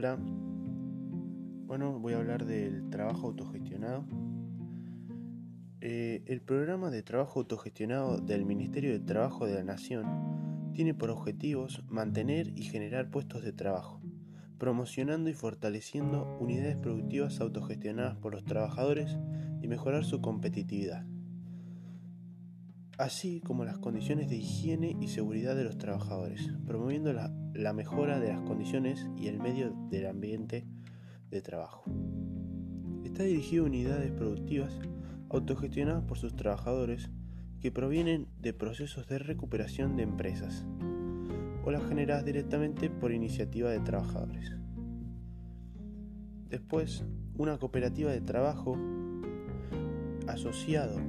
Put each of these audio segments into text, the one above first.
Hola, bueno, voy a hablar del trabajo autogestionado. Eh, el programa de trabajo autogestionado del Ministerio de Trabajo de la Nación tiene por objetivos mantener y generar puestos de trabajo, promocionando y fortaleciendo unidades productivas autogestionadas por los trabajadores y mejorar su competitividad, así como las condiciones de higiene y seguridad de los trabajadores, promoviendo la mejora de las condiciones y el medio del ambiente de trabajo. Está dirigido a unidades productivas autogestionadas por sus trabajadores que provienen de procesos de recuperación de empresas o las generadas directamente por iniciativa de trabajadores. Después, una cooperativa de trabajo asociado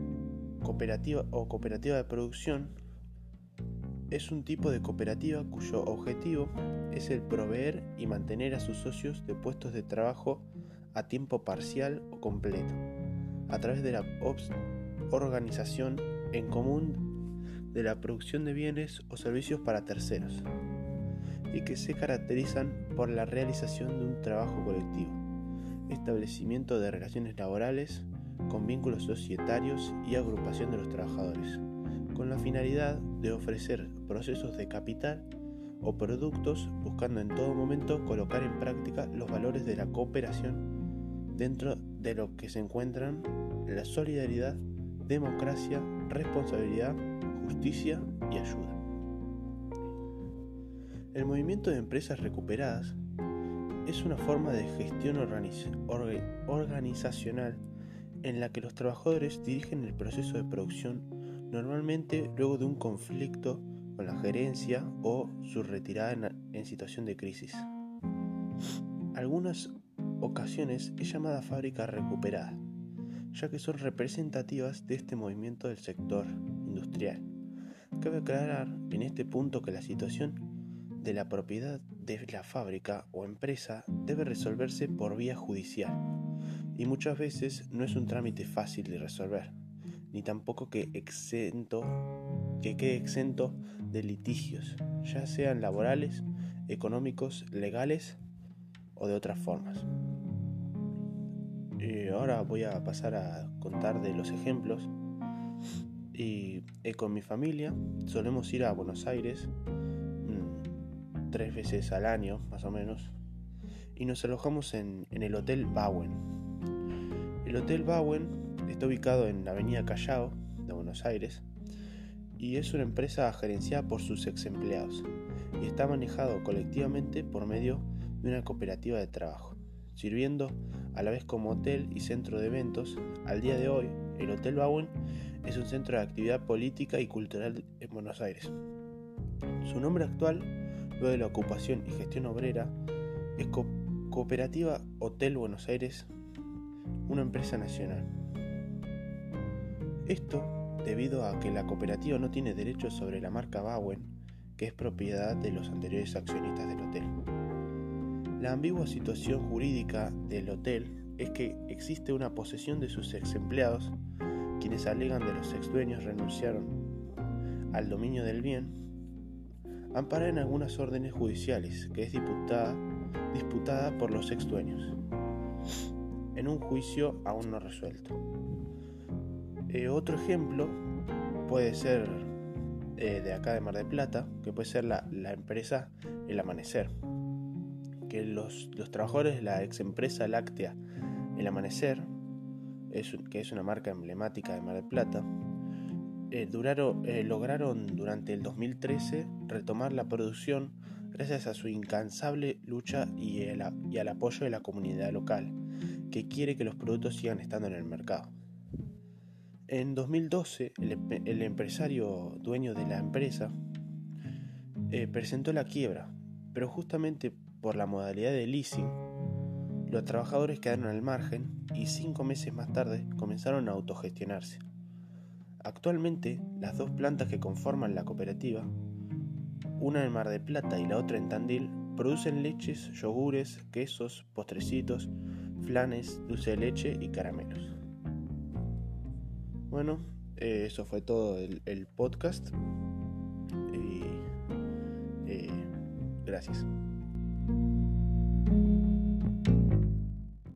cooperativa o cooperativa de producción es un tipo de cooperativa cuyo objetivo es el proveer y mantener a sus socios de puestos de trabajo a tiempo parcial o completo, a través de la organización en común de la producción de bienes o servicios para terceros, y que se caracterizan por la realización de un trabajo colectivo, establecimiento de relaciones laborales con vínculos societarios y agrupación de los trabajadores con la finalidad de ofrecer procesos de capital o productos buscando en todo momento colocar en práctica los valores de la cooperación dentro de lo que se encuentran la solidaridad, democracia, responsabilidad, justicia y ayuda. El movimiento de empresas recuperadas es una forma de gestión organizacional en la que los trabajadores dirigen el proceso de producción normalmente luego de un conflicto con la gerencia o su retirada en, situación de crisis. Algunas ocasiones es llamada fábrica recuperada, ya que son representativas de este movimiento del sector industrial. Cabe aclarar en este punto que la situación de la propiedad de la fábrica o empresa debe resolverse por vía judicial y muchas veces no es un trámite fácil de resolver ni tampoco que, exento, que quede exento de litigios, ya sean laborales, económicos, legales o de otras formas. Y ahora voy a pasar a contar de los ejemplos. Y eh, con mi familia solemos ir a Buenos Aires mm, tres veces al año, más o menos, y nos alojamos en, en el Hotel Bowen. El Hotel Bowen Está ubicado en la Avenida Callao de Buenos Aires y es una empresa gerenciada por sus ex empleados y está manejado colectivamente por medio de una cooperativa de trabajo, sirviendo a la vez como hotel y centro de eventos. Al día de hoy, el Hotel Bowen es un centro de actividad política y cultural en Buenos Aires. Su nombre actual, luego de la ocupación y gestión obrera, es Cooperativa Hotel Buenos Aires, una empresa nacional. Esto debido a que la cooperativa no tiene derechos sobre la marca Bowen, que es propiedad de los anteriores accionistas del hotel. La ambigua situación jurídica del hotel es que existe una posesión de sus ex empleados, quienes alegan de los ex dueños renunciaron al dominio del bien, amparada en algunas órdenes judiciales que es disputada, disputada por los ex dueños, en un juicio aún no resuelto. Eh, otro ejemplo puede ser eh, de acá de Mar del Plata, que puede ser la, empresa El Amanecer. Que los, trabajadores de la ex empresa láctea El Amanecer, que es una marca emblemática de Mar del Plata, eh, lograron durante el 2013 retomar la producción gracias a su incansable lucha y al apoyo de la comunidad local, que quiere que los productos sigan estando en el mercado. En 2012, el, empresario dueño de la empresa eh, presentó la quiebra, pero justamente por la modalidad de leasing, los trabajadores quedaron al margen y cinco meses más tarde comenzaron a autogestionarse. Actualmente, las dos plantas que conforman la cooperativa, una en Mar de Plata y la otra en Tandil, producen leches, yogures, quesos, postrecitos, flanes, dulce de leche y caramelos. Bueno, eh, eso fue todo el, podcast. Eh, gracias.